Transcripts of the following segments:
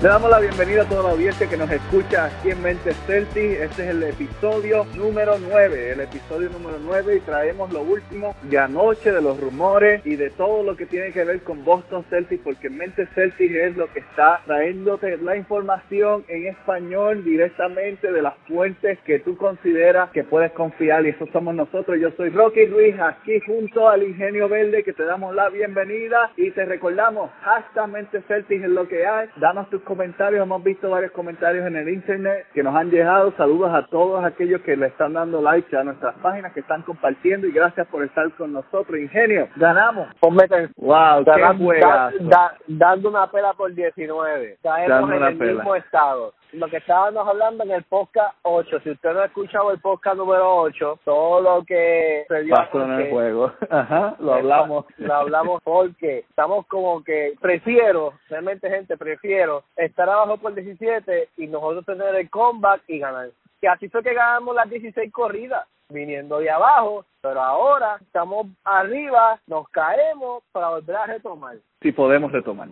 Le damos la bienvenida a toda la audiencia que nos escucha aquí en Mente Celtic. Este es el episodio número 9, el episodio número 9 y traemos lo último de anoche, de los rumores y de todo lo que tiene que ver con Boston Celtics, porque Mente Celtic es lo que está trayéndote la información en español directamente de las fuentes que tú consideras que puedes confiar y eso somos nosotros. Yo soy Rocky Ruiz, aquí junto al Ingenio Verde que te damos la bienvenida y te recordamos, hashtag Mente Celtic es lo que hay. Danos tus comentarios, hemos visto varios comentarios en el internet que nos han llegado. Saludos a todos aquellos que le están dando like a nuestras páginas, que están compartiendo y gracias por estar con nosotros. Ingenio, ganamos. Wow, qué da, da, dando una pela por 19. Caemos en el pela. mismo estado. Lo que estábamos hablando en el podcast 8, si usted no ha escuchado el podcast número 8, todo lo que se dio Pasó en el juego. Ajá, lo hablamos. Lo hablamos porque estamos como que prefiero, realmente gente, prefiero estar abajo por 17 y nosotros tener el comeback y ganar. Que así fue que ganamos las 16 corridas, viniendo de abajo, pero ahora estamos arriba, nos caemos para volver a retomar. Si podemos retomar.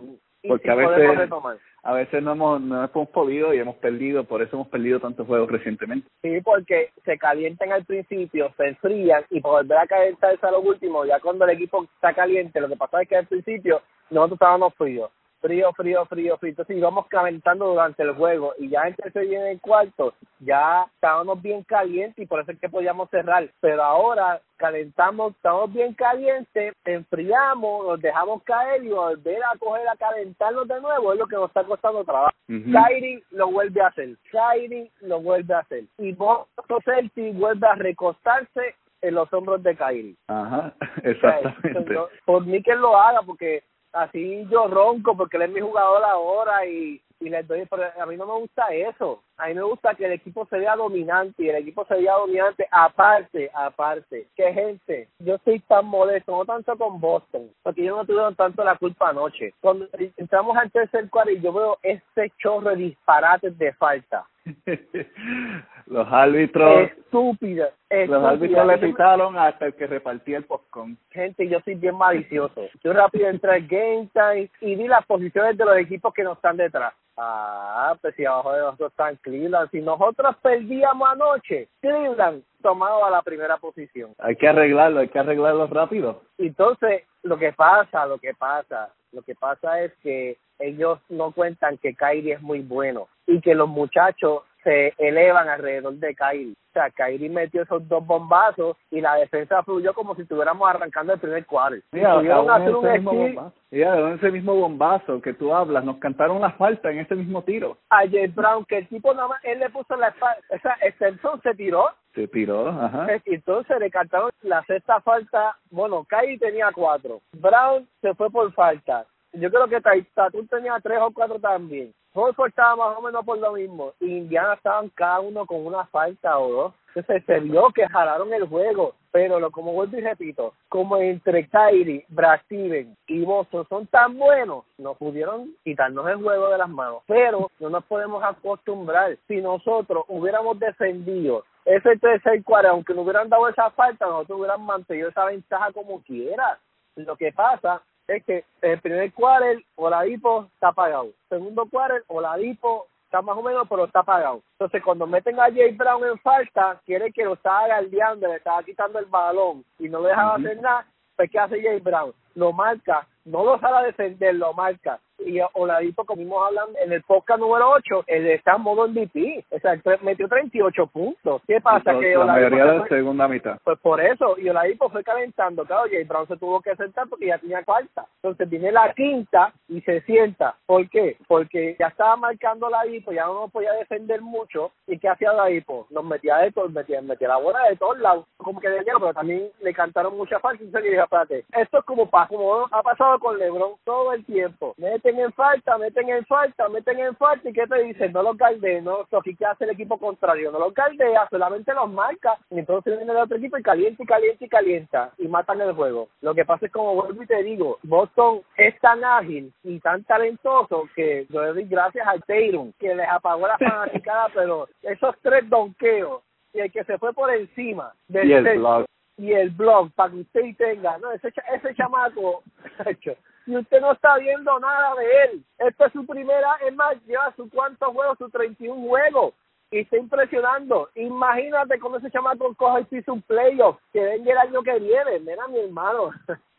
Porque sí a veces- retomar. A veces no hemos, no hemos podido y hemos perdido, por eso hemos perdido tantos juegos recientemente. Sí, porque se calientan al principio, se enfrían y por volver a calentarse a lo último, ya cuando el equipo está caliente, lo que pasa es que al principio nosotros estábamos fríos. Frío, frío, frío, frío. Entonces íbamos calentando durante el juego y ya entre ese y en el cuarto ya estábamos bien calientes y por eso es que podíamos cerrar. Pero ahora calentamos, estamos bien calientes, enfriamos, nos dejamos caer y volver a coger a calentarnos de nuevo es lo que nos está costando trabajo. Ujú. Kyrie lo vuelve a hacer. Kyrie lo vuelve a hacer. Y Boston Celtics vuelve a recostarse en los hombros de Kyrie. Ajá, O sea, exactamente. por mí que lo haga, porque así yo ronco, porque él es mi jugador ahora y, y le doy, pero a mí no me gusta eso. A mí me gusta que el equipo se vea dominante y el equipo se vea dominante aparte, aparte. Que gente, yo estoy tan molesto, no tanto con Boston, porque ellos no tuvieron tanto la culpa anoche. Cuando entramos al tercer cuarto y yo veo este chorro de disparates de falta. los árbitros, Estúpida. los árbitros le pitaron hasta el que repartía el popcorn. gente, yo soy bien malicioso. Yo rápido entré al Game Time y vi las posiciones de los equipos que nos están detrás. Ah, pues si abajo de nosotros están Cleveland. Si nosotros perdíamos anoche, Cleveland tomaba la primera posición. Hay que arreglarlo, hay que arreglarlo rápido. Entonces, lo que pasa, lo que pasa, lo que pasa es que ellos no cuentan que Kyrie es muy bueno y que los muchachos se elevan alrededor de Kyrie. O sea, Kyrie metió esos dos bombazos y la defensa fluyó como si estuviéramos arrancando el primer cuarto. Y Mira, hacer ese mismo bombazo. Mira, en ese mismo bombazo que tú hablas, nos cantaron la falta en ese mismo tiro. a Jay Brown, que el tipo nada más, él le puso la espalda, o sea, Excelson se tiró, Se tiró, ajá. entonces le cantaron la sexta falta, bueno, Kyrie tenía cuatro, Brown se fue por falta, yo creo que Tatum tenía tres o cuatro también, Horford estaba más o menos por lo mismo, Indiana estaban cada uno con una falta o dos, entonces se vio que jalaron el juego, pero lo como vuelvo y repito, como entre Kyrie, Brad Stevens y Boston son tan buenos, no pudieron quitarnos el juego de las manos, pero no nos podemos acostumbrar, si nosotros hubiéramos defendido ese tercer cuarto, aunque nos hubieran dado esa falta, nosotros hubiéramos mantenido esa ventaja como quiera. Lo que pasa es que el primer quarter Oladipo está apagado, segundo quarter Oladipo está más o menos pero está apagado. Entonces cuando meten a Jay Brown en falta, quiere que lo estaba galdeando, le estaba quitando el balón y no le dejaba hacer nada, pues ¿qué hace Jay Brown? Lo marca, no lo sale a defender, lo marca. Y Oladipo, como vimos hablando en el podcast número 8, él está en modo MVP. O sea, metió 38 puntos. ¿Qué pasa? Entonces, que la mayoría de la segunda mitad. pues por eso, y Oladipo fue calentando, claro, Jay Brown se tuvo que sentar porque ya tenía cuarta. Entonces viene la quinta y se sienta. ¿Por qué? Porque ya estaba marcando Oladipo, ya no podía defender mucho. ¿Y qué hacía Oladipo? Nos metía de todo, metía, metía la bola de todos lados, como que de lleno, pero también le cantaron mucha falta. Y dije, espérate, esto es como, como ha pasado con LeBron todo el tiempo. Meten en falta, meten en falta, meten en falta, ¿y qué te dicen? No los galdea, no, so, ¿qué hace el equipo contrario? No los galdea, solamente los marca, y entonces viene el otro equipo y calienta y calienta y calienta, y matan el juego. Lo que pasa es como vuelvo y te digo, Boston es tan ágil y tan talentoso que yo le doy gracias al Tatum, que les apagó la fanaticada, pero esos tres donqueos, y el que se fue por encima del Y el sexto, blog. y el blog para que usted tenga, no, ese, ese chamaco, y usted no está viendo nada de él. Esta es su primera, es más, lleva su cuántos juegos, su 31 juegos. Y está impresionando. Imagínate cómo ese chamaco coja y pisa un playoff que venga el año que viene. Mira, mi hermano.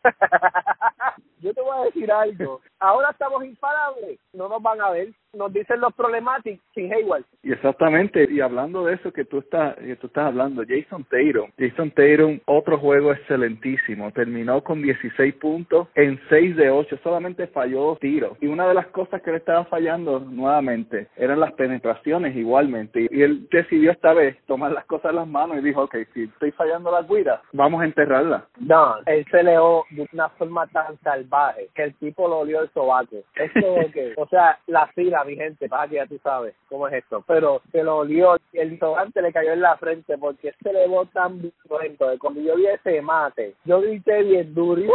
Yo te voy a decir algo. Ahora estamos imparables. No nos van a ver. Nos dicen los problemáticos sin Hayward. Y exactamente, y hablando de eso que tú estás, que tú estás hablando, Jason Tatum, Jason Tatum, otro juego excelentísimo, terminó con 16 puntos en 6 de 8, solamente falló dos tiros. Y una de las cosas que le estaba fallando nuevamente eran las penetraciones igualmente. Y él decidió esta vez tomar las cosas en las manos y dijo, ok, si estoy fallando las guiras, vamos a enterrarla. No, él se leó de una forma tan salvaje que el tipo lo olió el sobaco. Es que, o sea, la fila, mi gente, para que ya tú sabes cómo es esto. Pero se lo olió, el sobante le cayó en la frente porque se le vio tan violento. que Cuando yo vi ese mate, yo grité bien duro. y,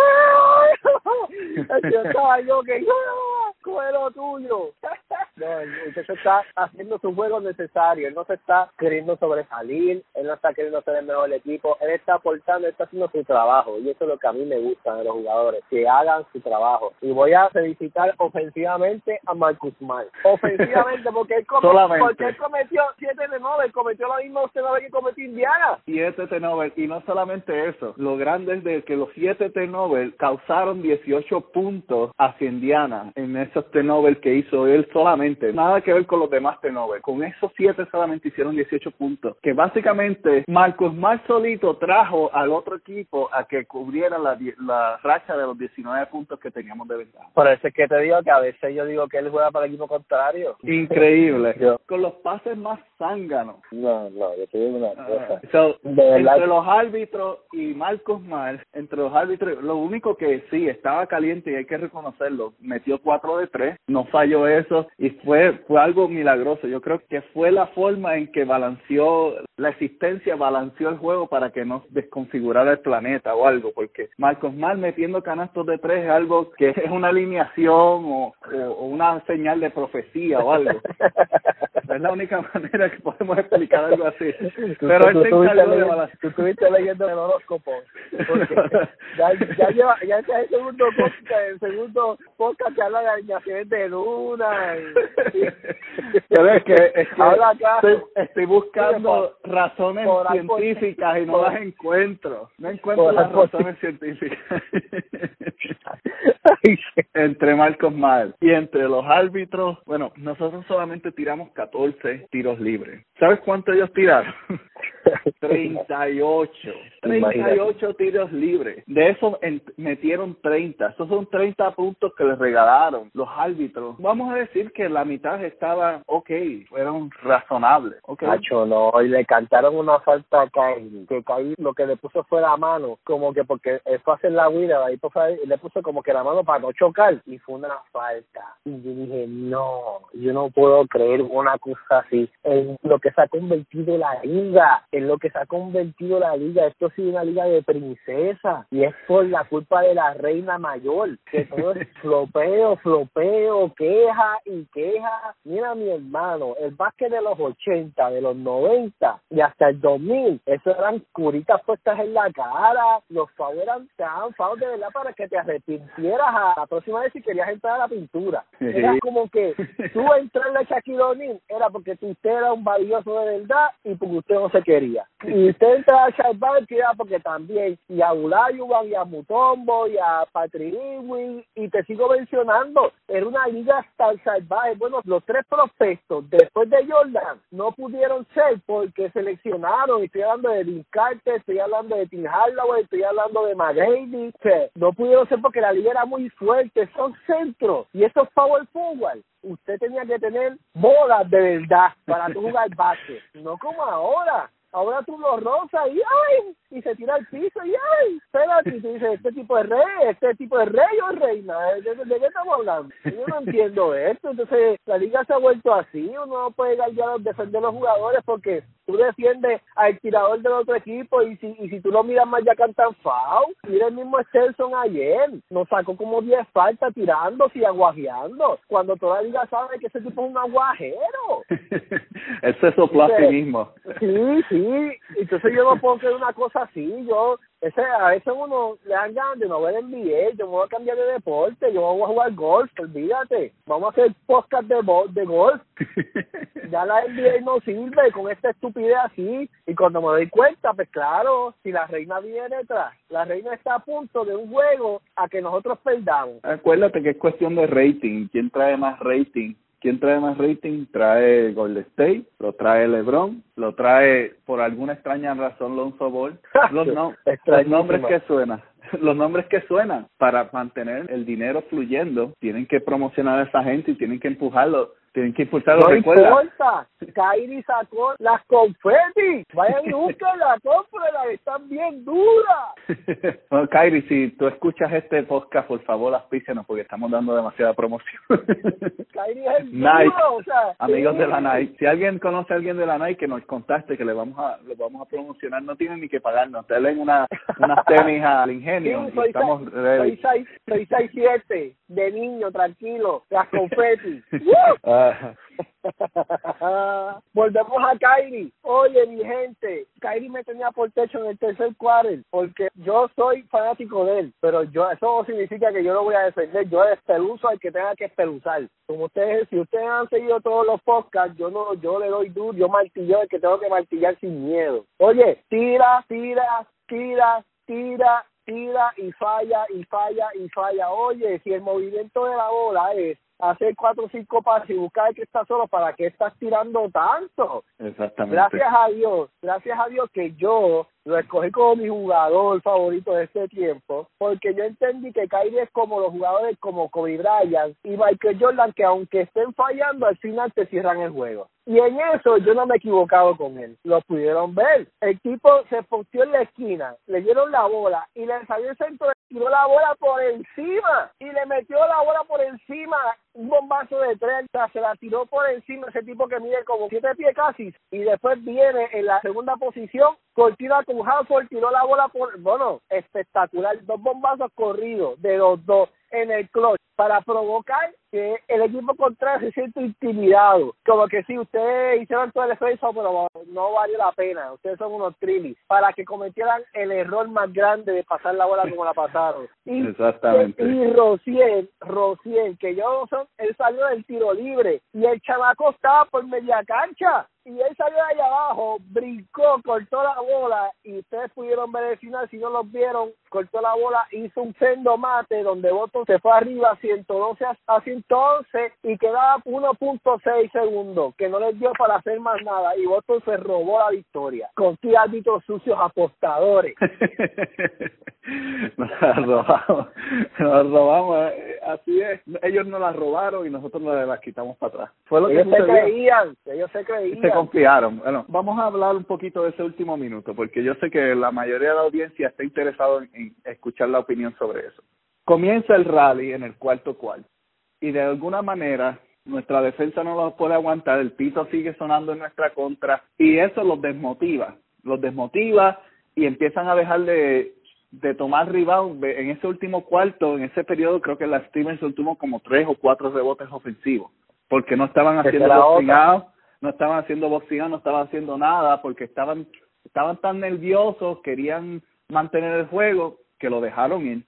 yo estaba yo que coge lo tuyo. No, el muchacho está haciendo su juego necesario. Él no se está queriendo sobresalir. Él no está queriendo ser el mejor equipo. Él está aportando, está haciendo su trabajo. Y eso es lo que a mí me gusta de los jugadores. Que hagan su trabajo. Y voy a felicitar ofensivamente a Marcus Smart. Ofensivamente, porque él, come- Solamente. porque él cometió 7 de 9. Cometió la misma que cometió Indiana. siete turnovers y no solamente eso, lo grande es de que los siete turnovers causaron 18 puntos hacia Indiana en esos turnovers que hizo él solamente, nada que ver con los demás turnovers, con esos siete solamente hicieron 18 puntos, que básicamente Marcos más solito trajo al otro equipo a que cubriera la, la racha de los 19 puntos que teníamos de ventaja. Por eso es que te digo que a veces yo digo que él juega para el equipo contrario. Increíble, Yo- con los pases más zánganos. No, no, yo te digo una cosa. So, De verdad. entre los árbitros y Marcos Mar, entre los árbitros, lo único que sí estaba caliente y hay que reconocerlo, metió cuatro de tres, no falló eso y fue fue algo milagroso. Yo creo que fue la forma en que balanceó la existencia, balanceó el juego para que no desconfigurara el planeta o algo, porque Marcos Mar metiendo canastos de tres es algo que es una alineación o, o- o una señal de profecía o algo. Es la única manera que podemos explicar algo así. Pero él se tú, encargó de estuviste, balancear. tú estuviste leyendo el horóscopo. Porque ya, ya lleva, ya es el segundo podcast, el segundo podcast que habla de alineaciones de luna. Y, y- Pero es que, es que acá. estoy, estoy buscando razones por científicas y no por- las encuentro. No encuentro las razones científicas. entre Marcos Mal y entre los árbitros, bueno, nosotros solamente tiramos 14 tiros libres. ¿Sabes cuánto ellos tiraron? 38. 38 tiros libres. De esos en- metieron 30. Esos son 30 puntos que les regalaron los árbitros. Vamos a decir que la mitad estaba ok, fueron razonables. Okay. Nacho, no, y le cantaron una falta a Kyrie, que Kyrie lo que le puso fue la mano, como que porque a hacer la huida, ahí pues fue- le puso como que la mano para no chocar, y fue una falta. Y yo dije, no, yo no puedo creer una cosa así, en lo que se ha convertido la liga, en lo que se ha convertido la liga, esto ha sido una liga de princesa, y es por la culpa de la reina mayor, que todo es flopeo, flopeo, queja y queja. Mira mi hermano, el básquet de los 80, de los 90 y hasta el 2000, eso eran curitas puestas en la cara, los fouls eran tan fouls de verdad para que te arrepintieras a la próxima vez si querías entrar a la pintura. Era como que tú entrarle a Shaquille O'Neal era porque usted era un valioso de verdad y porque usted no se quería. Y usted entra a Sharbat porque también, y a Ulayuban, y a Mutombo, y a Patrick y te sigo mencionando, era una liga hasta el salvaje. Bueno, los tres prospectos después de Jordan no pudieron ser porque seleccionaron, estoy hablando de Dean estoy hablando de Tim Hardaway, estoy hablando de McGrady, no pudieron ser porque la liga era muy fuerte, son centros, y esos power forward usted tenía que tener bolas de verdad para tu jugar básquet, no como ahora. Ahora tú lo rozas y ¡ay! y se tira al piso y ¡ay! Espérate, y tú dices, este tipo de rey, este tipo de rey o reina, ¿de, de, qué estamos hablando? Yo no entiendo esto, entonces la liga se ha vuelto así, uno no puede ya defender a los jugadores porque tú defiendes al tirador del otro equipo y si, y si tú lo miras más ya cantan foul. Mira el mismo Stelson ayer, nos sacó como 10 faltas tirando y aguajeando, cuando toda la liga sabe que ese tipo es un aguajero. Él se sopló a sí mismo. Sí, sí, entonces yo no puedo creer una cosa así, yo ese, a veces uno le dan ganas de no ver NBA, yo me voy a cambiar de deporte, yo voy a jugar golf, olvídate, vamos a hacer podcast de, de golf. ya la NBA no sirve con esta estupidez así, y cuando me doy cuenta, pues claro, si la reina viene detrás, la reina está a punto de un juego a que nosotros perdamos. Acuérdate que es cuestión de rating, ¿quién trae más rating? ¿Quién trae más rating? Trae Golden State, lo trae LeBron, lo trae por alguna extraña razón Lonzo Ball. Los, los nombres que suenan, los nombres que suenan para mantener el dinero fluyendo, tienen que promocionar a esa gente y tienen que empujarlo tienen que impulsar No importa. Kairi sacó las confetis. Vayan y búsquenla, cómprenla, están bien duras. bueno, Kairi, si tú escuchas este podcast, por favor, auspícianos porque estamos dando demasiada promoción. Kairi es el Nike, o sea, amigos de la Nike. Si alguien conoce a alguien de la Nike, que nos contacte, que le vamos a le vamos a promocionar, no tienen ni que pagarnos. Te leen una, unas tenis al ingenio. Sí, soy, estamos soy, soy, soy, soy, de niño, tranquilo, las confetis. Volvemos a Kairi. Oye, mi gente, Kairi me tenía por techo en el tercer quarter porque yo soy fanático de él, pero yo eso no significa que yo lo voy a defender. Yo espeluzo al que tenga que espeluzar. Como ustedes, si ustedes han seguido todos los podcasts, yo no, yo le doy duro, yo martillo el que tengo que martillar sin miedo. Oye, tira, tira, tira, tira, tira y falla y falla y falla. Oye, si el movimiento de la bola es hacer cuatro o cinco pasos y buscar que está solo, ¿para qué estás tirando tanto? Exactamente. Gracias a Dios, gracias a Dios que yo lo escogí como mi jugador favorito de este tiempo, porque yo entendí que Kyrie es como los jugadores como Kobe Bryant y Michael Jordan, que aunque estén fallando, al final te cierran el juego. Y en eso yo no me he equivocado con él. Lo pudieron ver. El tipo se posteó en la esquina, le dieron la bola y le salió el centro, tiró la bola por encima y le metió la bola por encima. Un bombazo de 30, se la tiró por encima ese tipo que mide como siete pies casi. Y después viene en la segunda posición, cortina Halford, tiró la bola por. Bueno, espectacular. Dos bombazos corridos de los dos en el clutch para provocar que el equipo contrario se siente intimidado. Como que si ustedes hicieron todo el esfuerzo, pero no valió la pena. Ustedes son unos trilis. Para que cometieran el error más grande de pasar la bola como la pasaron. Y, Exactamente. Y Rociel, Rociel, que yo son, él salió del tiro libre y el chamaco estaba por media cancha y él salió de ahí abajo, brincó, cortó la bola y ustedes pudieron ver el final, si no lo vieron, cortó la bola, hizo un sendo mate donde Boston se fue arriba 112 a 111 y quedaba 1.6 segundos, que no les dio para hacer más nada y Boston se robó la victoria con árbitros sucios apostadores. nos la robamos, nos robamos, eh, así es, ellos nos la robaron y nosotros nos las quitamos para atrás. Fue lo ellos se creían, ellos se creían confiaron. Bueno, vamos a hablar un poquito de ese último minuto, porque yo sé que la mayoría de la audiencia está interesado en, escuchar la opinión sobre eso. Comienza el rally en el cuarto cual y de alguna manera nuestra defensa no lo puede aguantar, el piso sigue sonando en nuestra contra y eso los desmotiva, los desmotiva y empiezan a dejar de, de tomar rebound. En ese último cuarto, en ese periodo, creo que la Stevenson tuvo como tres o cuatro rebotes ofensivos porque no estaban haciendo los no estaban haciendo boxeo, no estaban haciendo nada porque estaban estaban tan nerviosos, querían mantener el juego que lo dejaron ir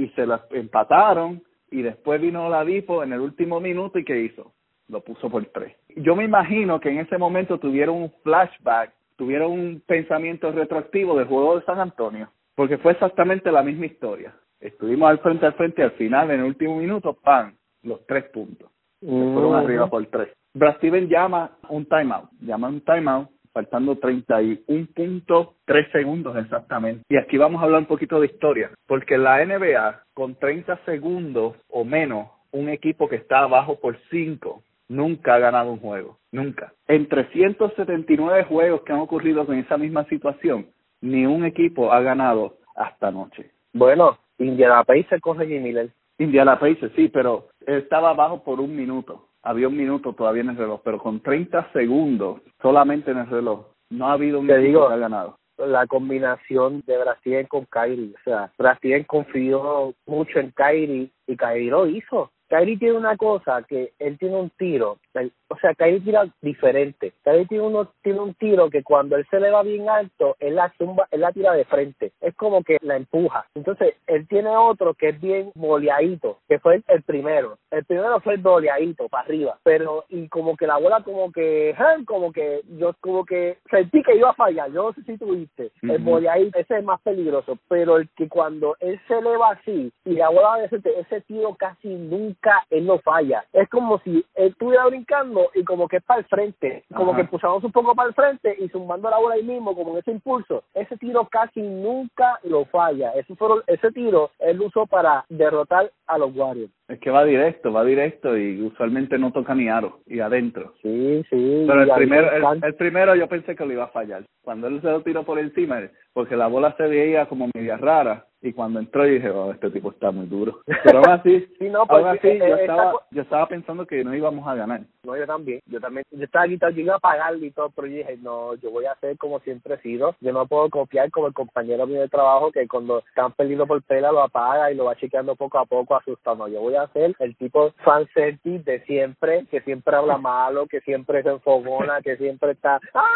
y se las empataron y después vino la Dipo en el último minuto y ¿qué hizo? Lo puso por tres. Yo me imagino que en ese momento tuvieron un flashback tuvieron un pensamiento retroactivo del juego de San Antonio, porque fue exactamente la misma historia. Estuvimos al frente al frente al final, en el último minuto, ¡pam! Los tres puntos. Se fueron arriba por tres. Brad Steven llama un timeout, llama un timeout faltando 31.3 segundos exactamente. Y aquí vamos a hablar un poquito de historia, porque la NBA con 30 segundos o menos, un equipo que está abajo por 5 nunca ha ganado un juego, nunca. En 379 juegos que han ocurrido con esa misma situación, ni un equipo ha ganado hasta anoche. Bueno, Indiana Pacers con Reggie Miller. Indiana Pacers, sí, pero estaba abajo por un minuto. Había un minuto todavía en el reloj, pero con 30 segundos solamente en el reloj, no ha habido un Te digo, que ha ganado. la combinación de Brasil con Kyrie. O sea, Brasil confió mucho en Kyrie y Kyrie lo hizo. Kyrie tiene una cosa que él tiene un tiro, él- o sea, Kyrie tira diferente. Kyrie tiene, uno, tiene un tiro que cuando él se le va bien alto, él la tumba, él la tira de frente. Es como que la empuja. Entonces, él tiene otro que es bien boleadito, que fue el, el primero. El primero fue el boleadito para arriba, pero y como que la bola como que, ¡jan! como que yo como que sentí que iba a fallar. Yo no sé si tuviste. El boleadito, ese es más peligroso, pero el que cuando él se eleva así y la bola de ese, ese tiro casi nunca él no falla. Es como si él estuviera brincando y como que es para el frente, como Ajá. que pusimos un poco para el frente y zumbando la bola ahí mismo, como en ese impulso. Ese tiro casi nunca lo falla. Ese, fueron, ese tiro él lo usó para derrotar a los Warriors. Es que va directo, va directo y usualmente no toca ni aro y adentro. Sí, sí. Pero el primero, el, el primero yo pensé que lo iba a fallar. Cuando él se lo tiró por encima, porque la bola se veía como media rara, y cuando entró yo dije, oh, este tipo está muy duro. Pero aún así, Sí, no, pues, aún así eh, yo, eh, esta estaba, yo estaba pensando que no íbamos a ganar. No, yo también, yo también. Yo estaba quitado, yo iba a pagarle y todo, pero yo dije, no, yo voy a hacer como siempre he sido. Yo no puedo copiar como el compañero mío de trabajo que cuando están perdiendo por pela lo apaga y lo va chequeando poco a poco asustado. No, yo voy a ser el tipo fanserty de siempre, que siempre habla malo, que siempre se enfogona, que siempre está... ¡Ah!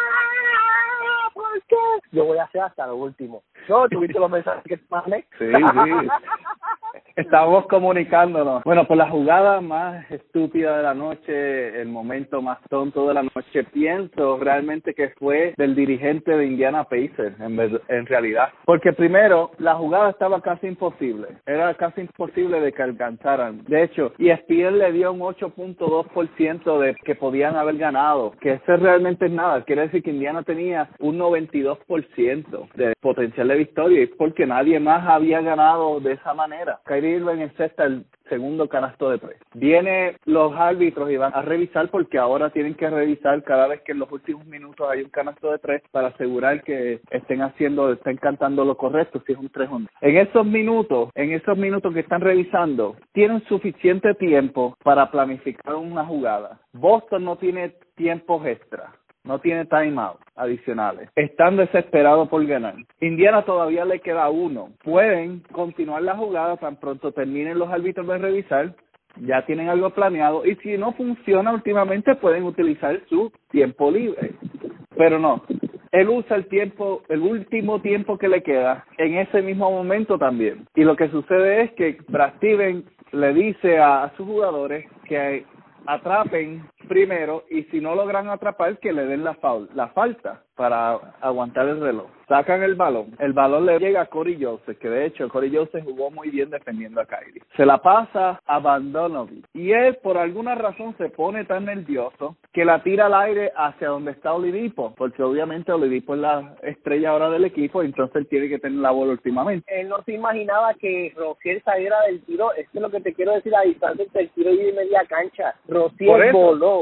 ¿Por qué? Yo voy a hacer hasta lo último. ¿No? ¿Tuviste los mensajes que te mandé? Sí, sí. Estábamos comunicándonos. Bueno, por la jugada más estúpida de la noche, el momento más tonto de la noche, pienso realmente que fue del dirigente de Indiana Pacers, en, realidad. Porque primero, la jugada estaba casi imposible. Era casi imposible de que alcanzaran. De hecho, E ESPN le dio un 8.2% de que podían haber ganado, que ese realmente es nada. Quiere decir que Indiana tenía un 92% de potencial de victoria y porque nadie más había ganado de esa manera. Irving encesta el segundo canasto de tres. Viene los árbitros y van a revisar porque ahora tienen que revisar cada vez que en los últimos minutos hay un canasto de tres para asegurar que estén haciendo, estén cantando lo correcto, si es un tres o no. En esos minutos, en esos minutos que están revisando, tienen suficiente tiempo para planificar una jugada. Boston no tiene tiempos extra no tiene timeout adicionales. Están desesperados por ganar. Indiana todavía le queda uno. Pueden continuar la jugada tan pronto terminen los árbitros de revisar. Ya tienen algo planeado y si no funciona últimamente pueden utilizar su tiempo libre. Pero no, él usa el tiempo, el último tiempo que le queda en ese mismo momento también. Y lo que sucede es que Brad Steven le dice a, a sus jugadores que atrapen primero y si no logran atrapar que le den la foul, la falta para aguantar el reloj. Sacan el balón, el balón le llega a Corey Joseph, que de hecho Corey Joseph jugó muy bien defendiendo a Kyrie. Se la pasa a Bandonovic y él por alguna razón se pone tan nervioso que la tira al aire hacia donde está Oladipo, porque obviamente Oladipo es la estrella ahora del equipo, entonces él tiene que tener la bola últimamente. él no se imaginaba que Rociel saliera del tiro. Esto es lo que te quiero decir a distancia entre el tiro y media cancha. Rociel voló.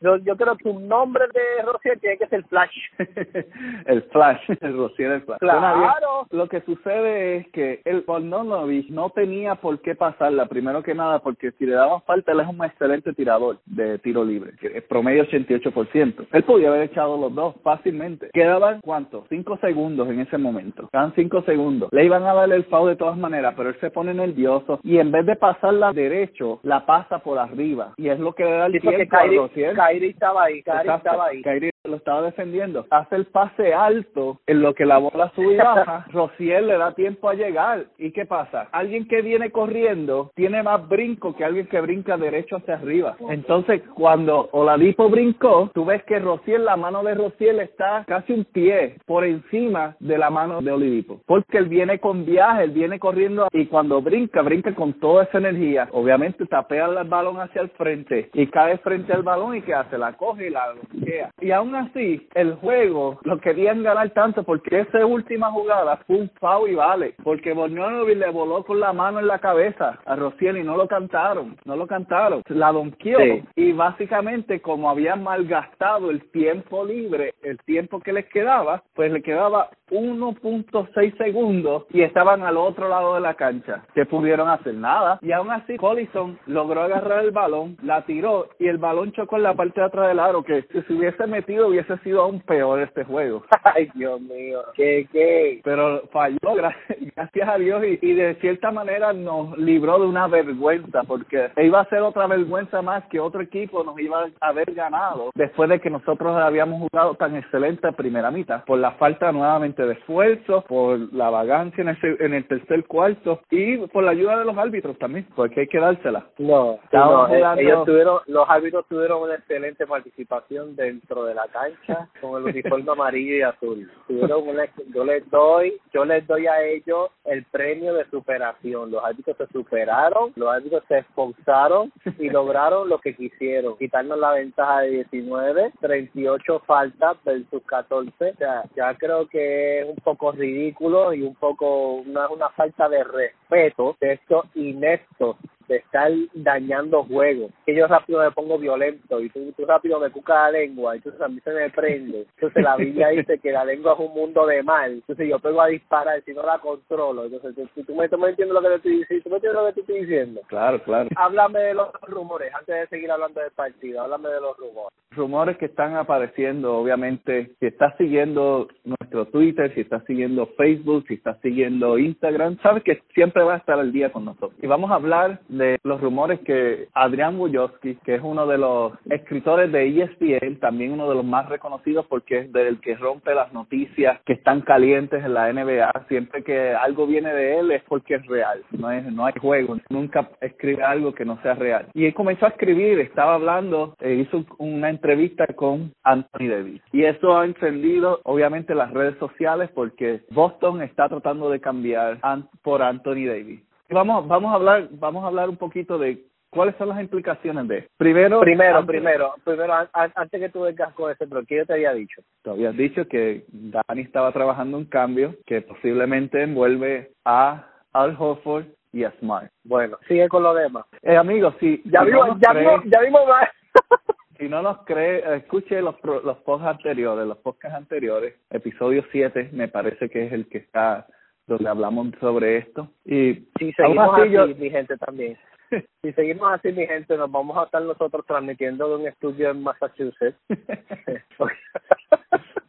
Yo, yo creo que un nombre de Rociel tiene que ser Flash. el flash, el Rociel el flash. Claro. Lo que sucede es que el Bogdanovich no tenía por qué pasarla, primero que nada, porque si le daban falta, él es un excelente tirador de tiro libre, que es promedio 88%. Él podía haber echado los dos fácilmente. Quedaban, ¿cuánto? Cinco segundos en ese momento. Quedan cinco segundos. Le iban a darle el foul de todas maneras, pero él se pone nervioso y en vez de pasarla derecho, la pasa por arriba. Y es lo que le da el tiempo Kyrie. Kyrie estaba ahí. Kyrie Exacto. estaba ahí. Kyrie lo estaba defendiendo, hace el pase alto en lo que la bola sube y baja, Rociel le da tiempo a llegar. ¿Y qué pasa? Alguien que viene corriendo tiene más brinco que alguien que brinca derecho hacia arriba. Entonces, cuando Oladipo brincó, tú ves que Rociel, la mano de Rociel está casi un pie por encima de la mano de Oladipo. Porque él viene con viaje, él viene corriendo y cuando brinca, brinca con toda esa energía. Obviamente tapea el balón hacia el frente y cae frente al balón y ¿qué hace? La coge y la bloquea. Y aún así, el juego lo querían ganar tanto porque esa última jugada fue un foul y vale. Porque Bornionovic le voló con la mano en la cabeza a Rociel y no lo cantaron, no lo cantaron. La donqueó y básicamente como habían malgastado el tiempo libre, el tiempo que les quedaba, pues le quedaba 1.6 segundos y estaban al otro lado de la cancha. Que pudieron hacer nada. Y aún así, Collison logró agarrar el balón, la tiró y el balón chocó en la parte de atrás del aro. Que si se hubiese metido, hubiese sido aún peor este juego. Ay, Dios mío. ¿Qué, qué? Pero falló, gracias a Dios, y, y de cierta manera nos libró de una vergüenza, porque iba a ser otra vergüenza más que otro equipo nos iba a haber ganado después de que nosotros habíamos jugado tan excelente primera mitad, por la falta nuevamente de esfuerzo, por la vagancia en, ese, en el tercer cuarto y por la ayuda de los árbitros también, porque hay que dársela. No, no eh, ellos tuvieron, los árbitros tuvieron una excelente participación dentro de la cancha con el uniforme amarillo y azul. Tuvieron yo les doy, yo les doy a ellos el premio de superación. Los árbitros se superaron, los árbitros se esforzaron y lograron lo que quisieron, quitarnos la ventaja de 19, 38 faltas versus 14. O sea, ya creo que es un poco ridículo y un poco una, una falta de respeto de estos ineptos de estar dañando juegos. Que yo rápido me pongo violento y tú, tú rápido me cucas la lengua, entonces a mí se me prende. Entonces la Biblia dice que la lengua es un mundo de mal. Entonces yo pego a disparar si no la controlo. Entonces tú, tú, me, tú me entiendes lo que te estoy diciendo. ¿Tú me entiendes lo que te estoy diciendo? Claro, claro. Háblame de los rumores, antes de seguir hablando del partido, háblame de los rumores. Rumores que están apareciendo, obviamente, si estás siguiendo nuestro Twitter, si estás siguiendo Facebook, si estás siguiendo Instagram, sabes que siempre va a estar al día con nosotros. Y vamos a hablar de los rumores que Adrián Wojowski, que es uno de los escritores de ESPN, también uno de los más reconocidos porque es del que rompe las noticias que están calientes en la NBA, siempre que algo viene de él es porque es real, no es no hay juego, nunca escribe algo que no sea real. Y él comenzó a escribir, estaba hablando, eh, hizo una entrevista con Anthony Davis. Y eso ha encendido obviamente las redes sociales porque Boston está tratando de cambiar por Anthony Davis vamos, vamos a hablar, vamos a hablar un poquito de cuáles son las implicaciones de primero primero primero primero antes que tú vengas con ese pero qué yo te había dicho te habías dicho que Dani estaba trabajando un cambio que posiblemente envuelve a Al Horford y a Smart. Bueno sigue con lo demás. Eh, amigos si ya vimos ya, vimos, ya vimos más. si no nos cree, escuche los los podcasts anteriores, los podcasts anteriores, episodio 7 me parece que es el que está donde hablamos sobre esto. Y si seguimos así, mi gente también. si seguimos así, mi gente, nos vamos a estar nosotros transmitiendo de un estudio en Massachusetts.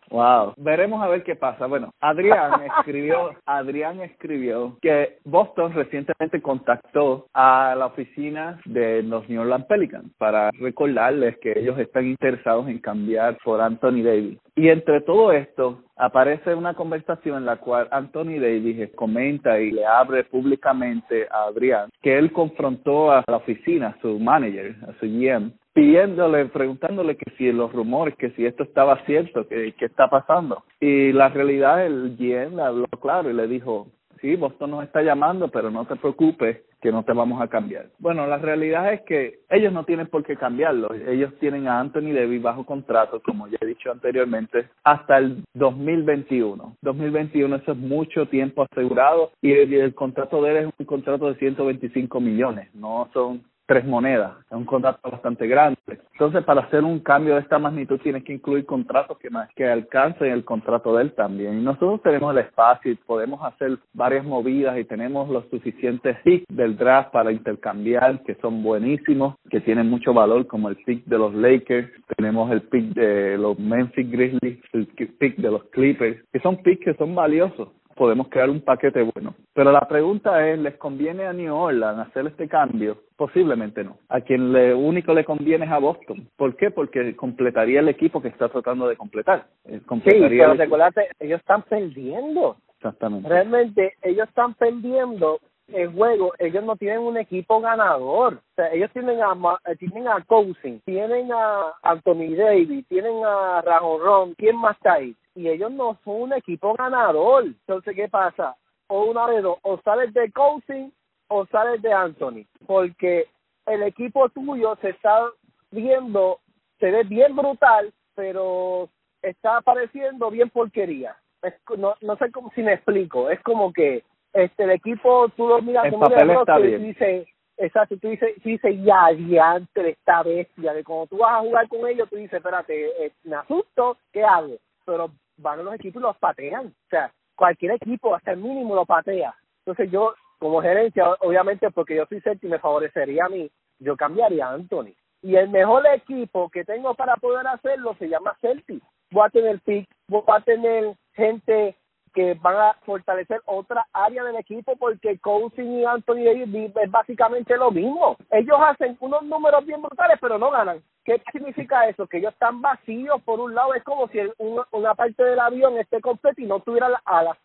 Wow. Veremos a ver qué pasa. Bueno, Adrián escribió, Adrián escribió que Boston recientemente contactó a la oficina de los New Orleans Pelicans para recordarles que ellos están interesados en cambiar por Anthony Davis. Y entre todo esto, aparece una conversación en la cual Anthony Davis comenta y le abre públicamente a Adrián que él confrontó a la oficina, a su manager, a su GM, pidiéndole, preguntándole que si los rumores, que si esto estaba cierto, que qué está pasando. Y la realidad, el GM habló claro y le dijo, sí, Boston nos está llamando, pero no te preocupes que no te vamos a cambiar. Bueno, la realidad es que ellos no tienen por qué cambiarlo. Ellos tienen a Anthony Davis bajo contrato, como ya he dicho anteriormente, hasta el 2021. 2021 eso es mucho tiempo asegurado y el contrato de él es un contrato de 125 millones, no son tres monedas, es un contrato bastante grande. Entonces, para hacer un cambio de esta magnitud, tienes que incluir contratos que, más, que alcancen el contrato de él también. Y nosotros tenemos el espacio y podemos hacer varias movidas y tenemos los suficientes picks del draft para intercambiar, que son buenísimos, que tienen mucho valor, como el pick de los Lakers, tenemos el pick de los Memphis Grizzlies, el pick de los Clippers, que son picks que son valiosos podemos crear un paquete bueno. Pero la pregunta es, ¿les conviene a New Orleans hacer este cambio? Posiblemente no. A quien le único le conviene es a Boston. ¿Por qué? Porque completaría el equipo que está tratando de completar. Eh, Sí, pero el recuérdate, ellos están perdiendo. Exactamente. Realmente, ellos están perdiendo el juego. Ellos no tienen un equipo ganador. O sea, ellos tienen a Ma- eh, tienen a Cousin, tienen a Anthony Davis, tienen a Rajon Ron. ¿Quién más está ahí? Y ellos no son un equipo ganador. Entonces, ¿qué pasa? O una de dos, o sales de Cousin o sales de Anthony. Porque el equipo tuyo se está viendo, se ve bien brutal, pero está pareciendo bien porquería. Es, no, no sé cómo, si me explico. Es como que este el equipo, tú lo miras como un papel error está que bien. dice, exacto, tú dices, tú dices, ya, diantre, esta bestia, de cuando tú vas a jugar con ellos, tú dices, espérate, eh, me asusto, ¿qué hago? Pero van los equipos y los patean. O sea, cualquier equipo, hasta el mínimo, lo patea. Entonces yo, como gerencia, obviamente, porque yo soy Celtic, me favorecería a mí, yo cambiaría a Anthony. Y el mejor equipo que tengo para poder hacerlo se llama Celtic. Voy a tener pick, voy a tener gente que van a fortalecer otra área del equipo porque Cousin y Anthony Davis es básicamente lo mismo. Ellos hacen unos números bien brutales, pero no ganan. ¿Qué significa eso? Que ellos están vacíos por un lado. Es como si el- una, una parte del avión esté completa y no tuviera las alas.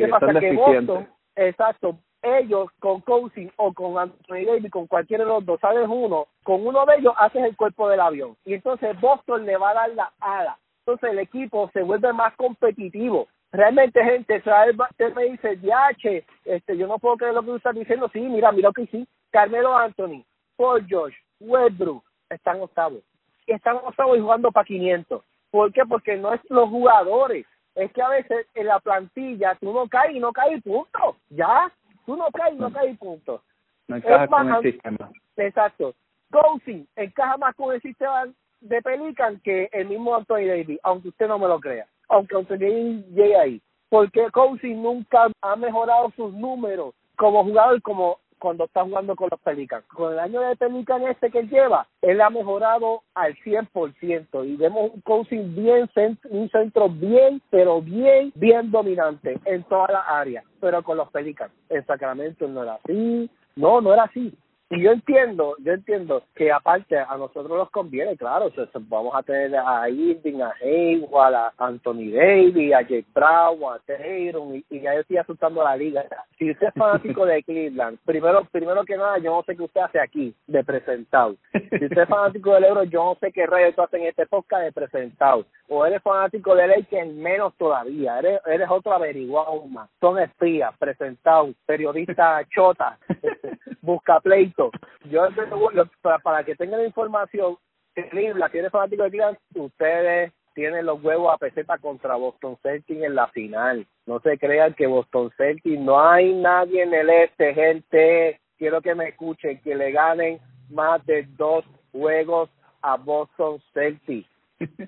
¿Qué pasa? Que. Boston, exacto, ellos con Cousin o con Anthony Davis, con cualquiera de los dos, sabes uno, con uno de ellos haces el cuerpo del avión. Y entonces Boston le va a dar la ala. Entonces el equipo se vuelve más competitivo. Realmente, gente, ¿sabes? usted me dice, Yache, este, yo no puedo creer lo que usted está diciendo. Sí, mira, mira lo que sí. Carmelo Anthony, Paul George, Westbrook, están octavos. Y están octavos y jugando para 500. ¿Por qué? Porque no es los jugadores. Es que a veces en la plantilla tú no caes y no caes y punto. Ya, tú no caes y no caes y punto. No encaja con el sistema. Exacto. Cousin encaja más con el sistema de Pelican que el mismo Anthony Davis, aunque usted no me lo crea. Aunque Davis llegue ahí. Porque nunca ha mejorado sus números como jugador como cuando está jugando con los Pelicans. Con el año de Pelican este que él lleva, él ha mejorado al 100% y vemos un Cousin bien, un centro bien, pero bien, bien dominante en toda la área, pero con los Pelicans. En Sacramento no era así, no, no era así. Y yo entiendo, yo entiendo que aparte a nosotros nos conviene, claro, o sea, vamos a tener a Irving, a Hayward, a Anthony Davis, a Jake Brown, a Tatum, y, y ya yo estoy asustando a la liga. Si usted es fanático de Cleveland, primero primero que nada, yo no sé qué usted hace aquí, de presentado. Si usted es fanático del Euro, yo no sé qué rayos tú haces en este podcast de presentado. O eres fanático del Lakers, menos todavía. Eres, eres otro averiguado más. Son espías, presentados, periodistas chota, busca pleito. Yo, para, que tengan información, Cleveland, si eres fanático de Cleveland, ustedes tienen los huevos a peseta contra Boston Celtics en la final. No se crean que Boston Celtics, no hay nadie en el este, gente, quiero que me escuchen, que le ganen más de dos juegos a Boston Celtics.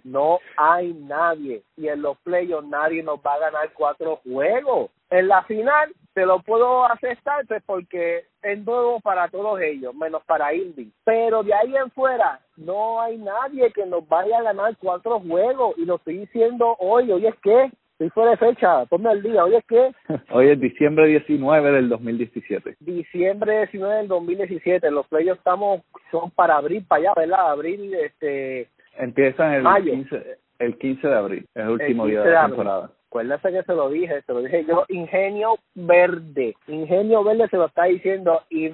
No hay nadie. Y en los playoffs nadie nos va a ganar cuatro juegos. En la final te lo puedo aceptar pues porque es nuevo para todos ellos, menos para Indy. Pero de ahí en fuera no hay nadie que nos vaya a ganar cuatro juegos. Y lo estoy diciendo hoy. Hoy es que, estoy fuera de fecha, ponme al día. Hoy es que Hoy es diciembre 19 del 2017. diciembre 19 del 2017. Los playoffs estamos, son para abril, para allá, ¿verdad? Abril, este, Empiezan el Mayo. 15, el 15 de abril, es el último el día 15 de la abril. Acuérdate que se lo dije, se lo dije yo, Ingenio Verde. Ingenio Verde se lo está diciendo y,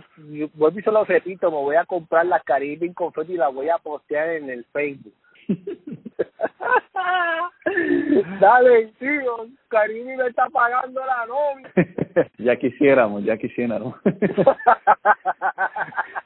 vuelvo y se lo repito, me voy a comprar la Caribbean Confetti y la voy a postear en el Facebook. Dale, tío, Caribbean me está pagando la novia. ya quisiéramos, ya quisiéramos.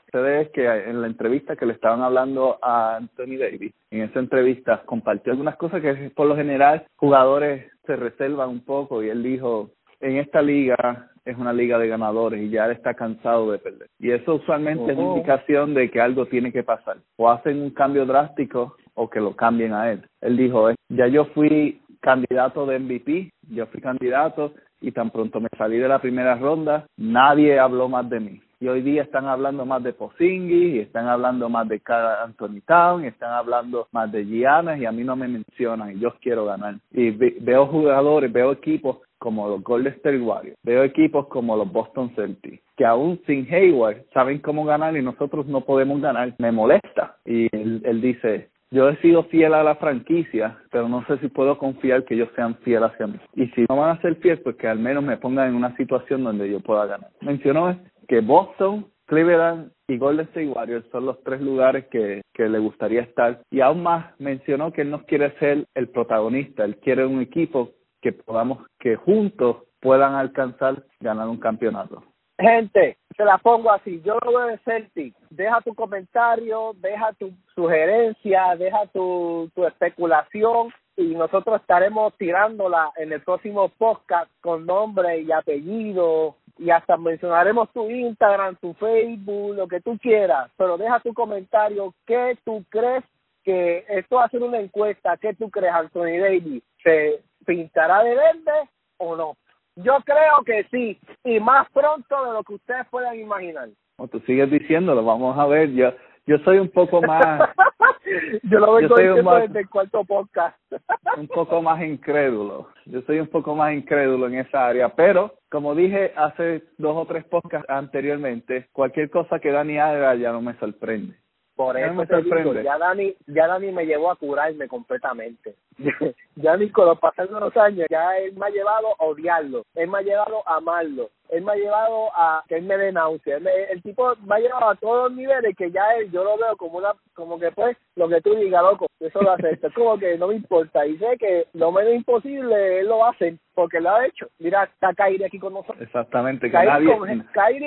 Ustedes que en la entrevista que le estaban hablando a Anthony Davis, en esa entrevista compartió algunas cosas que por lo general jugadores se reservan un poco y él dijo, en esta liga es una liga de ganadores y ya él está cansado de perder. Y eso usualmente es una Oh. indicación de que algo tiene que pasar. O hacen un cambio drástico o que lo cambien a él. Él dijo, "Eh, ya yo fui candidato de MVP, yo fui candidato y tan pronto me salí de la primera ronda, nadie habló más de mí. Y hoy día están hablando más de Pozingi, y están hablando más de Anthony Town, y están hablando más de Giannis, y a mí no me mencionan, y yo quiero ganar. Y ve- veo jugadores, veo equipos como los Golden State Warriors, veo equipos como los Boston Celtics, que aún sin Hayward saben cómo ganar y nosotros no podemos ganar. Me molesta. Y él, él dice, yo he sido fiel a la franquicia, pero no sé si puedo confiar que ellos sean fieles hacia mí. Y si no van a ser fieles, pues que al menos me pongan en una situación donde yo pueda ganar. Mencionó que Boston, Cleveland y Golden State Warriors son los tres lugares que, que le gustaría estar. Y aún más mencionó que él no quiere ser el protagonista, él quiere un equipo que podamos, que juntos puedan alcanzar ganar un campeonato. Gente, se la pongo así, yo lo veo en Celtic. Deja tu comentario, deja tu sugerencia, deja tu especulación y nosotros estaremos tirándola en el próximo podcast con nombre y apellido y hasta mencionaremos tu Instagram, tu Facebook, lo que tú quieras, pero deja tu comentario, ¿qué tú crees que esto va a ser una encuesta? ¿Qué tú crees, Anthony Davis? ¿Se pintará de verde o no? Yo creo que sí, y más pronto de lo que ustedes puedan imaginar. Como tú sigues diciéndolo, vamos a ver, yo yo soy un poco más yo lo vengo diciendo desde el cuarto podcast. un poco más incrédulo. Yo soy un poco más incrédulo en esa área pero como dije hace dos o tres podcasts anteriormente cualquier cosa que Dani haga ya no me sorprende. Por eso me sorprende. ya Dani ya Dani me llevó a curarme completamente. Ya ni con los pasados los años ya él me ha llevado a odiarlo él me ha llevado a amarlo él me ha llevado a que él me dé náusea. el tipo me ha llevado a todos los niveles que ya él, yo lo veo como una, como que pues, lo que tú digas, loco, eso lo hace. es como que no me importa. Y sé que lo menos imposible él lo hace porque lo ha hecho. Mira, está Kyrie aquí con nosotros. Exactamente, que nadie, con,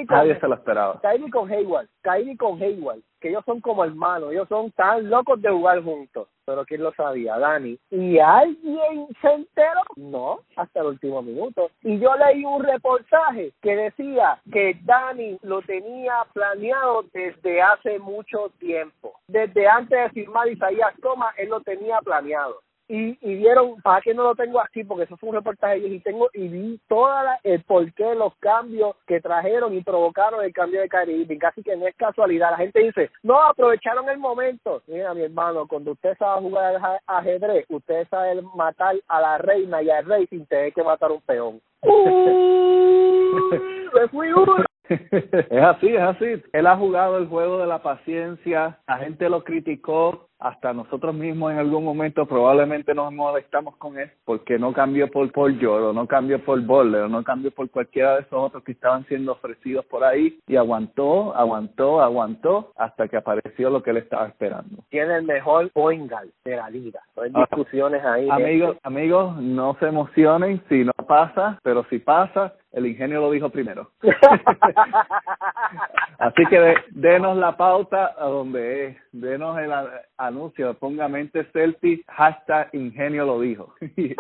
nadie se lo esperaba. Kyrie con Hayward, Kyrie con Hayward, que ellos son como hermanos, ellos son tan locos de jugar juntos pero ¿quién lo sabía? Dani. ¿Y alguien se enteró? No, hasta el último minuto. Y yo leí un reportaje que decía que Dani lo tenía planeado desde hace mucho tiempo. Desde antes de firmar Isaías Toma, él lo tenía planeado y, y vieron, para que no lo tengo aquí, porque eso fue un reportaje y tengo y vi toda el por qué los cambios que trajeron y provocaron el cambio de Kyrie casi que no es casualidad. La gente dice, no, aprovecharon el momento. Mira, mi hermano, cuando usted sabe jugar ajedrez, usted sabe matar a la reina y al rey sin tener que matar un peón. ¡Me fui uno! es así, es así. Él ha jugado el juego de la paciencia, la gente lo criticó, hasta nosotros mismos en algún momento probablemente nos molestamos con él porque no cambió por Paul George o no cambió por Boller o no cambió por cualquiera de esos otros que estaban siendo ofrecidos por ahí y aguantó, aguantó, aguantó hasta que apareció lo que él estaba esperando. Tiene el mejor poingal de la liga. Hay ah, discusiones ahí. Amigos, amigos, no se emocionen si no pasa, pero si pasa, el ingenio lo dijo primero. Así que denos la pauta a donde es, denos el anuncio, ponga mente selfie, hashtag ingenio lo dijo.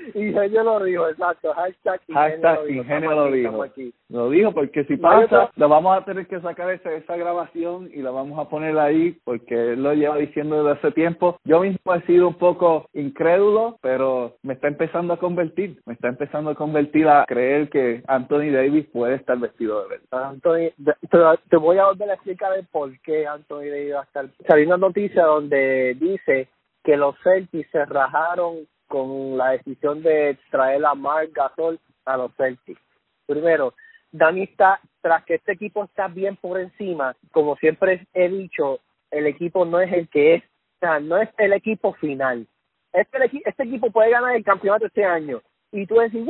ingenio lo dijo, exacto, hashtag ingenio, lo, dijo. Lo dijo porque si pasa, lo vamos a tener que sacar esa, esa grabación y la vamos a poner ahí porque él lo lleva diciendo desde hace tiempo. Yo mismo he sido un poco incrédulo, pero me está empezando a convertir, me está empezando a convertir a creer que Anthony Davis puede estar vestido de verdad. Anthony, te, voy a volver a explicar el por qué Anthony Davis va a estar. Salió una noticia donde dice que los Celtics se rajaron con la decisión de traer a Mark Gasol a los Celtics. Primero, Dani está, tras que este equipo está bien por encima, como siempre he dicho, el equipo no es el que es, o sea, no es el equipo final. Este, este equipo puede ganar el campeonato este año. Y tú decís,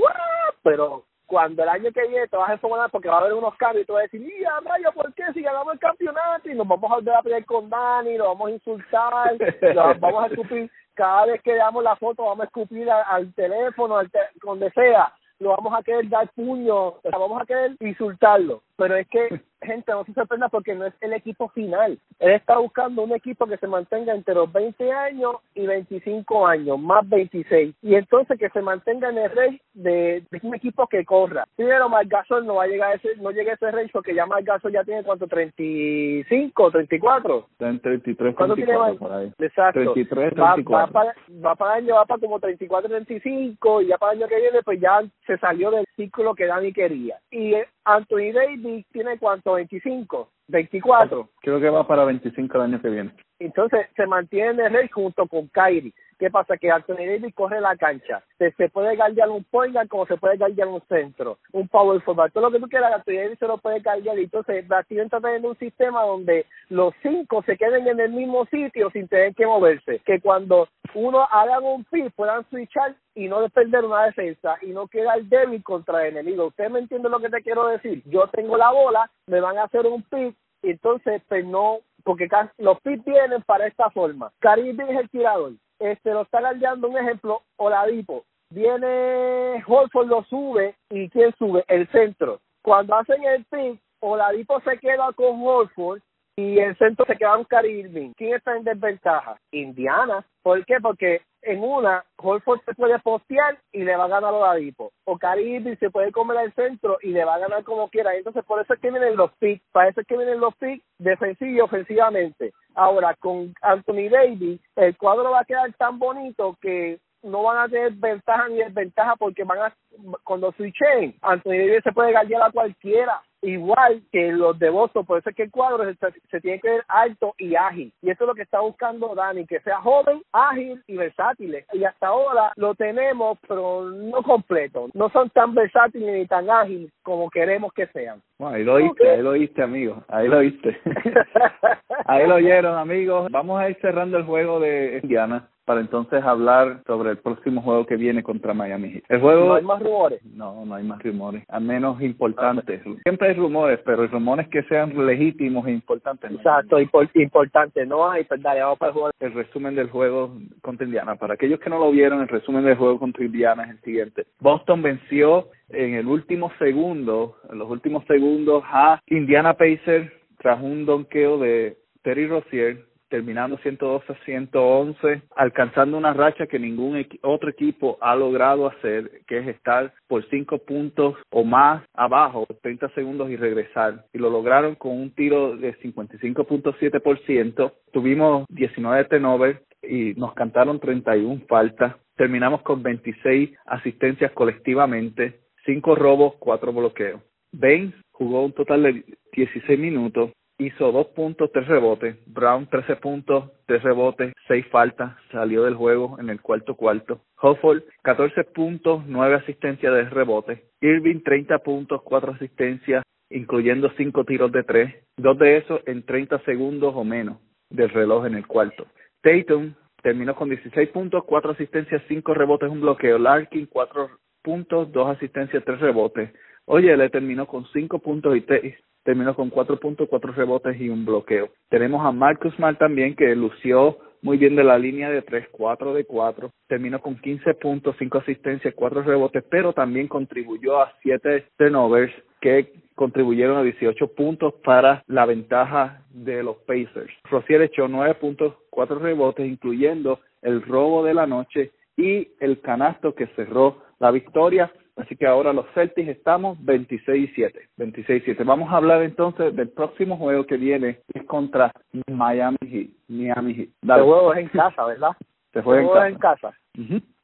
pero cuando el año que viene te vas a enfocar porque va a haber unos cambios y tú vas a decir, mira, Mario, ¿por qué si ganamos el campeonato? Y nos vamos a volver a pelear con Dani, lo vamos a insultar, vamos a escupir, cada vez que damos la foto vamos a escupir al, teléfono, al donde sea, lo vamos a querer dar puño, vamos a querer insultarlo. Pero es que gente, no se sorprenda porque no es el equipo final. Él está buscando un equipo que se mantenga entre los 20 años y 25 años, más 26. Y entonces que se mantenga en el rey de, un equipo que corra. Primero, Gasol no va a llegar a ese, no llega a ese rey porque ya Gasol ya tiene cuánto, 35, 34. 33, 34 por ahí. Exacto. 33, 34. Va, para, va para año, va para como 34, 35 y ya para el año que viene pues ya se salió del ciclo que Dani quería. Y Anthony Davis tiene cuánto, 25, 24. Creo que va para 25 el año que viene. Entonces se mantiene el rey junto con Kyrie. ¿Qué pasa? Que Anthony Davis corre la cancha. Se, se puede guardiar un point guard como se puede guardiar un centro, un power forward. Todo lo que tú quieras, Anthony Davis se lo puede guardiar. Entonces, Brasil está teniendo un sistema donde los cinco se queden en el mismo sitio sin tener que moverse. Que cuando uno haga un pick puedan switchar y no perder una defensa y no quedar débil contra el enemigo. ¿Usted me entiende lo que te quiero decir? Yo tengo la bola, me van a hacer un pick y entonces pues no, porque los picks vienen para esta forma. Caribe es el tirador, este lo está guardando un ejemplo, Oladipo, viene Holford lo sube y ¿quién sube? El centro. Cuando hacen el pick, Oladipo se queda con Holford y el centro se queda con Caribe. ¿Quién está en desventaja? Indiana. ¿Por qué? Porque en una, Holford se puede postear y le va a ganar a Oladipo. O Caribe se puede comer al centro y le va a ganar como quiera. Entonces, por eso es que vienen los picks. Para eso es que vienen los picks defensivos y ofensivamente. Ahora, con Anthony Davis, el cuadro va a quedar tan bonito que no van a tener ventaja ni desventaja porque van a, cuando switchen, Anthony Davis se puede ganar a cualquiera igual que los de Boston, por eso es que el cuadro se, tiene que ver alto y ágil. Y eso es lo que está buscando Dani, que sea joven, ágil y versátil. Y hasta ahora lo tenemos, pero no completo. No son tan versátiles ni tan ágiles como queremos que sean. Bueno, ahí lo oíste, ahí lo oíste, amigo. Ahí lo oíste. ahí lo oyeron, amigos. Vamos a ir cerrando el juego de Indiana para entonces hablar sobre el próximo juego que viene contra Miami Heat. El juego no hay más rumores. No, no hay más rumores, al menos importantes. Siempre hay rumores, pero rumores que sean legítimos e importantes. Exacto, importante. No hay, pues dale, vamos para el juego. El resumen del juego contra Indiana. Para aquellos que no lo vieron, el resumen del juego contra Indiana es el siguiente. Boston venció en el último segundo, en los últimos segundos a Indiana Pacers tras un donqueo de Terry Rozier terminando 112 a 111, alcanzando una racha que ningún otro equipo ha logrado hacer, que es estar por cinco puntos o más abajo, 30 segundos y regresar. Y lo lograron con un tiro de 55.7%. Tuvimos 19 turnovers y nos cantaron 31 faltas. Terminamos con 26 asistencias colectivamente, 5 robos, 4 bloqueos. Baines jugó un total de 16 minutos, hizo dos puntos, tres rebotes. Brown, 13 puntos, tres rebotes, seis faltas. Salió del juego en el cuarto cuarto. Hofford, 14 puntos, nueve asistencias de rebote. Irving, 30 puntos, cuatro asistencias, incluyendo cinco tiros de tres. Dos de esos en 30 segundos o menos del reloj en el cuarto. Tatum terminó con 16 puntos, cuatro asistencias, cinco rebotes, un bloqueo. Larkin, cuatro puntos, dos asistencias, tres rebotes. Oye, le terminó con cinco puntos y tres terminó con cuatro puntos, cuatro rebotes y un bloqueo. Tenemos a Marcus Mal también que lució muy bien de la línea de tres, cuatro de cuatro, terminó con 15 puntos, cinco asistencias, cuatro rebotes, pero también contribuyó a siete turnovers que contribuyeron a 18 puntos para la ventaja de los Pacers. Rocier echó nueve puntos, cuatro rebotes, incluyendo el robo de la noche y el canasto que cerró la victoria Así que ahora los Celtics estamos 26-7. 26-7. Vamos a hablar entonces del próximo juego que viene, que es contra Miami Heat. Miami Heat. El juego es en casa, ¿verdad? Se juega en casa.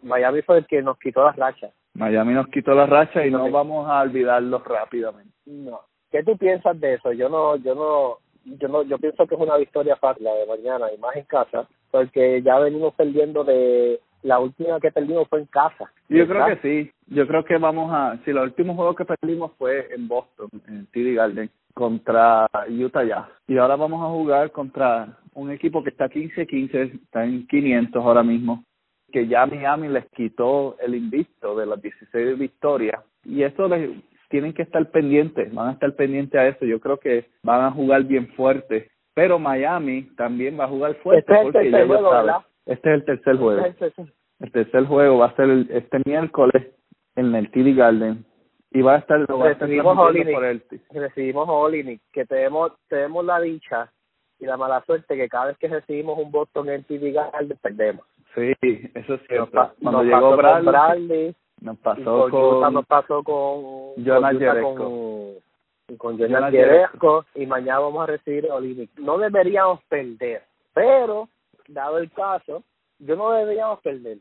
Miami fue el que nos quitó las rachas. Miami nos quitó las rachas y no vamos a olvidarlo rápidamente. No. ¿Qué tú piensas de eso? Yo no, yo no, yo no, yo pienso que es una victoria fácil la de mañana y más en casa, porque ya venimos perdiendo de la última que perdimos fue en casa. Yo creo que sí. Yo creo que vamos a. Si el último juego que perdimos fue en Boston, en TD Garden, contra Utah Jazz. Y ahora vamos a jugar contra un equipo que está 15-15, está en 500 ahora mismo. Que ya Miami les quitó el invicto de las 16 victorias. Y eso les tienen que estar pendientes, van a estar pendientes a eso. Yo creo que van a jugar bien fuerte. Pero Miami también va a jugar fuerte este porque ya juego, Este es el tercer juego. Este el tercer. Juego va a ser este miércoles en el TD Garden y va a estar, va recibimos a por el recibimos Olinick que tenemos tenemos la dicha y la mala suerte que cada vez que recibimos un Boston en TD Garden perdemos. Sí eso es cierto. cuando llegó Bradley, nos pasó con, nos pasó con Jonas con, con Jonas y mañana vamos a recibir a Olinick no deberíamos perder pero dado el caso yo no deberíamos perder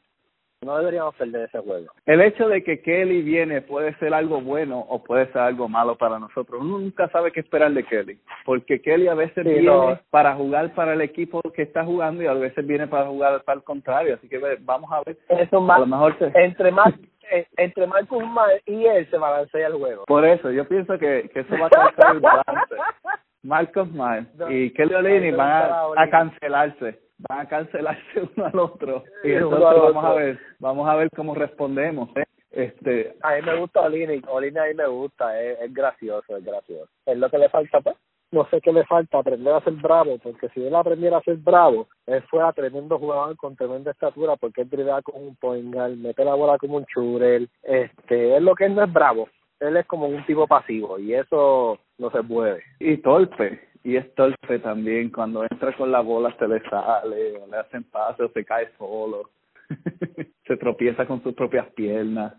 No deberíamos perder ese juego. El hecho de que Kelly viene puede ser algo bueno o puede ser algo malo para nosotros. Uno nunca sabe qué esperar de Kelly, porque Kelly a veces Sí, viene no. para jugar para el equipo que está jugando y a veces viene para jugar para el contrario. Así que vamos a ver. Eso A más, lo mejor se- entre más, eh, entre Marcus y él se balancea el juego. Por eso, yo pienso que, que eso va a causar el balance. Marcos Miles No, y Kelly Olini van a a, a cancelarse, van a cancelarse uno al otro y entonces vamos a ver, vamos a ver cómo respondemos. ¿eh? Este, A mí me gusta Olini, Olini a mí me gusta, es, es gracioso, es gracioso. Es lo que le falta, pues. No sé qué le falta, aprender a ser bravo, porque si él aprendiera a ser bravo, él fuera tremendo jugador con tremenda estatura, porque él dribla como un poingal, mete la bola como un churel, este, es lo que él no es bravo, él es como un tipo pasivo, y eso no se puede. y torpe, y es torpe también, cuando entra con la bola se le sale, o le hacen pase o se cae solo, se tropieza con sus propias piernas,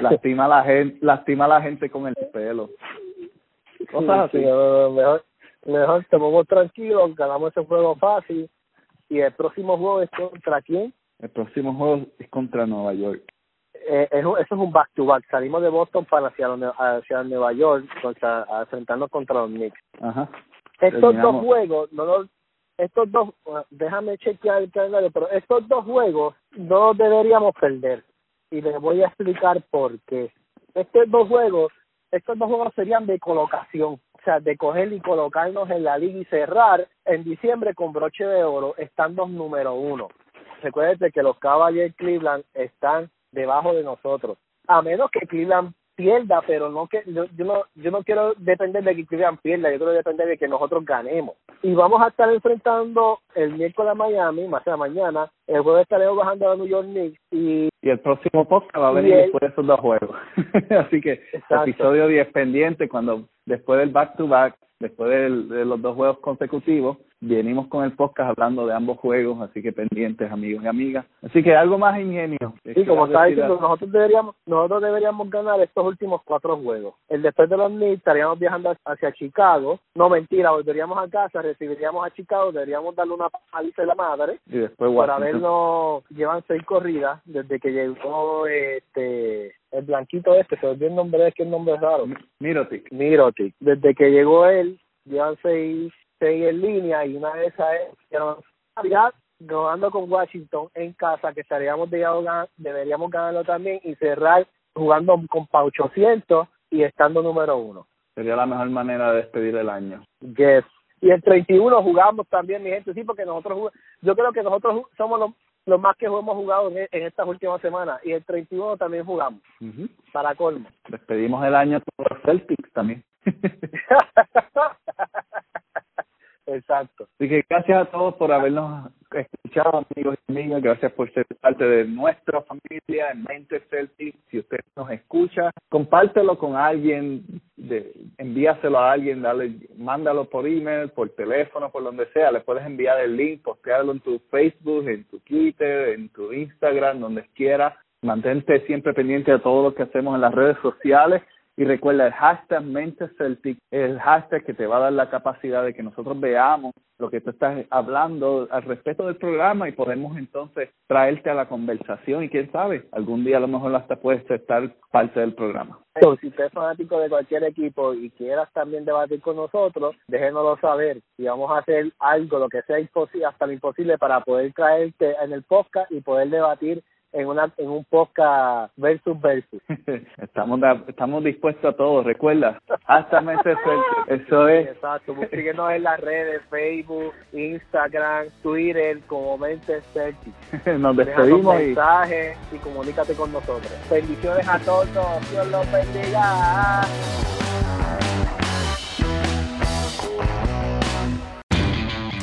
lastima a la gente, lastima a la gente con el pelo. Cosas Sí, así. sí, no, no, mejor, mejor te pongo tranquilo, ganamos ese juego fácil, y el próximo juego es contra quién? El próximo juego es contra Nueva York. Eh, eso es un back to back. Salimos de Boston para hacia, hacia Nueva York contra, enfrentarnos contra los Knicks. Ajá. Estos Terminamos. dos juegos, no los, estos dos, déjame chequear el calendario, pero estos dos juegos no los deberíamos perder. Y les voy a explicar por qué. Estos dos juegos, estos dos juegos serían de colocación, o sea, de coger y colocarnos en la liga y cerrar en diciembre con broche de oro, estando número uno. Recuerden que los Cavaliers Cleveland están debajo de nosotros. A menos que Cleveland pierda, pero no que yo, yo no yo no quiero depender de que Cleveland pierda, yo quiero depender de que nosotros ganemos. Y vamos a estar enfrentando el miércoles a Miami, más sea mañana, el jueves estaremos bajando a New York Knicks y Y el próximo podcast va a venir el- después de esos dos juegos. Así que Exacto. episodio 10 pendiente cuando después del back to back, después del- de los dos juegos consecutivos, venimos con el podcast hablando de ambos juegos, así que pendientes amigos y amigas. Así que algo más ingenio. Sí, como estaba diciendo, nosotros deberíamos, nosotros deberíamos ganar estos últimos cuatro juegos. El después de los Knicks estaríamos viajando hacia Chicago. No, mentira, volveríamos a casa, recibiríamos a Chicago, deberíamos darle una paliza de la madre. Y después Washington. habernos, llevan seis corridas desde que llegó este el blanquito este, se olvidó el nombre, es que el nombre es raro. Mirotic. Mirotic. Desde que llegó él, llevan seis, seis en línea y una de esas es que nos jugando con Washington en casa, que estaríamos de ganar, deberíamos ganarlo también y cerrar jugando con pa 800 y estando número uno. Sería la mejor manera de despedir el año. Yes. Y el 31 jugamos también, mi gente, sí, porque nosotros, jug- yo creo que nosotros somos los, los más que hemos jugado en, en estas últimas semanas. Y el 31 también jugamos, para colmo. Despedimos el año con los Celtics también. Exacto. Así que gracias a todos por habernos escuchado, amigos y amigas. Gracias por ser parte de nuestra familia en Mente Celtic. Si usted nos escucha, compártelo con alguien, de, envíaselo a alguien, dale, mándalo por email, por teléfono, por donde sea. Le puedes enviar el link, postearlo en tu Facebook, en tu Twitter, en tu Instagram, donde quiera. Mantente siempre pendiente de todo lo que hacemos en las redes sociales. Y recuerda, el hashtag Mente Celtic es el hashtag que te va a dar la capacidad de que nosotros veamos lo que tú estás hablando al respecto del programa y podemos entonces traerte a la conversación y quién sabe, algún día a lo mejor hasta puedes estar parte del programa. Entonces, si usted es fanático de cualquier equipo y quieras también debatir con nosotros, déjenoslo saber y vamos a hacer algo, lo que sea imposible, hasta lo imposible para poder traerte en el podcast y poder debatir en una en un podcast versus versus. estamos da- estamos dispuestos a todo, recuerda, hasta Mente Celtic, eso es. Exacto, síguenos en las redes, Facebook, Instagram, Twitter, como Mente Celtic. Nos despedimos y mensajes y comunícate con nosotros. Bendiciones a todos, Dios los bendiga.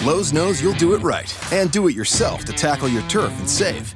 Lowe's knows you'll do it right and do it yourself to tackle your turf and save.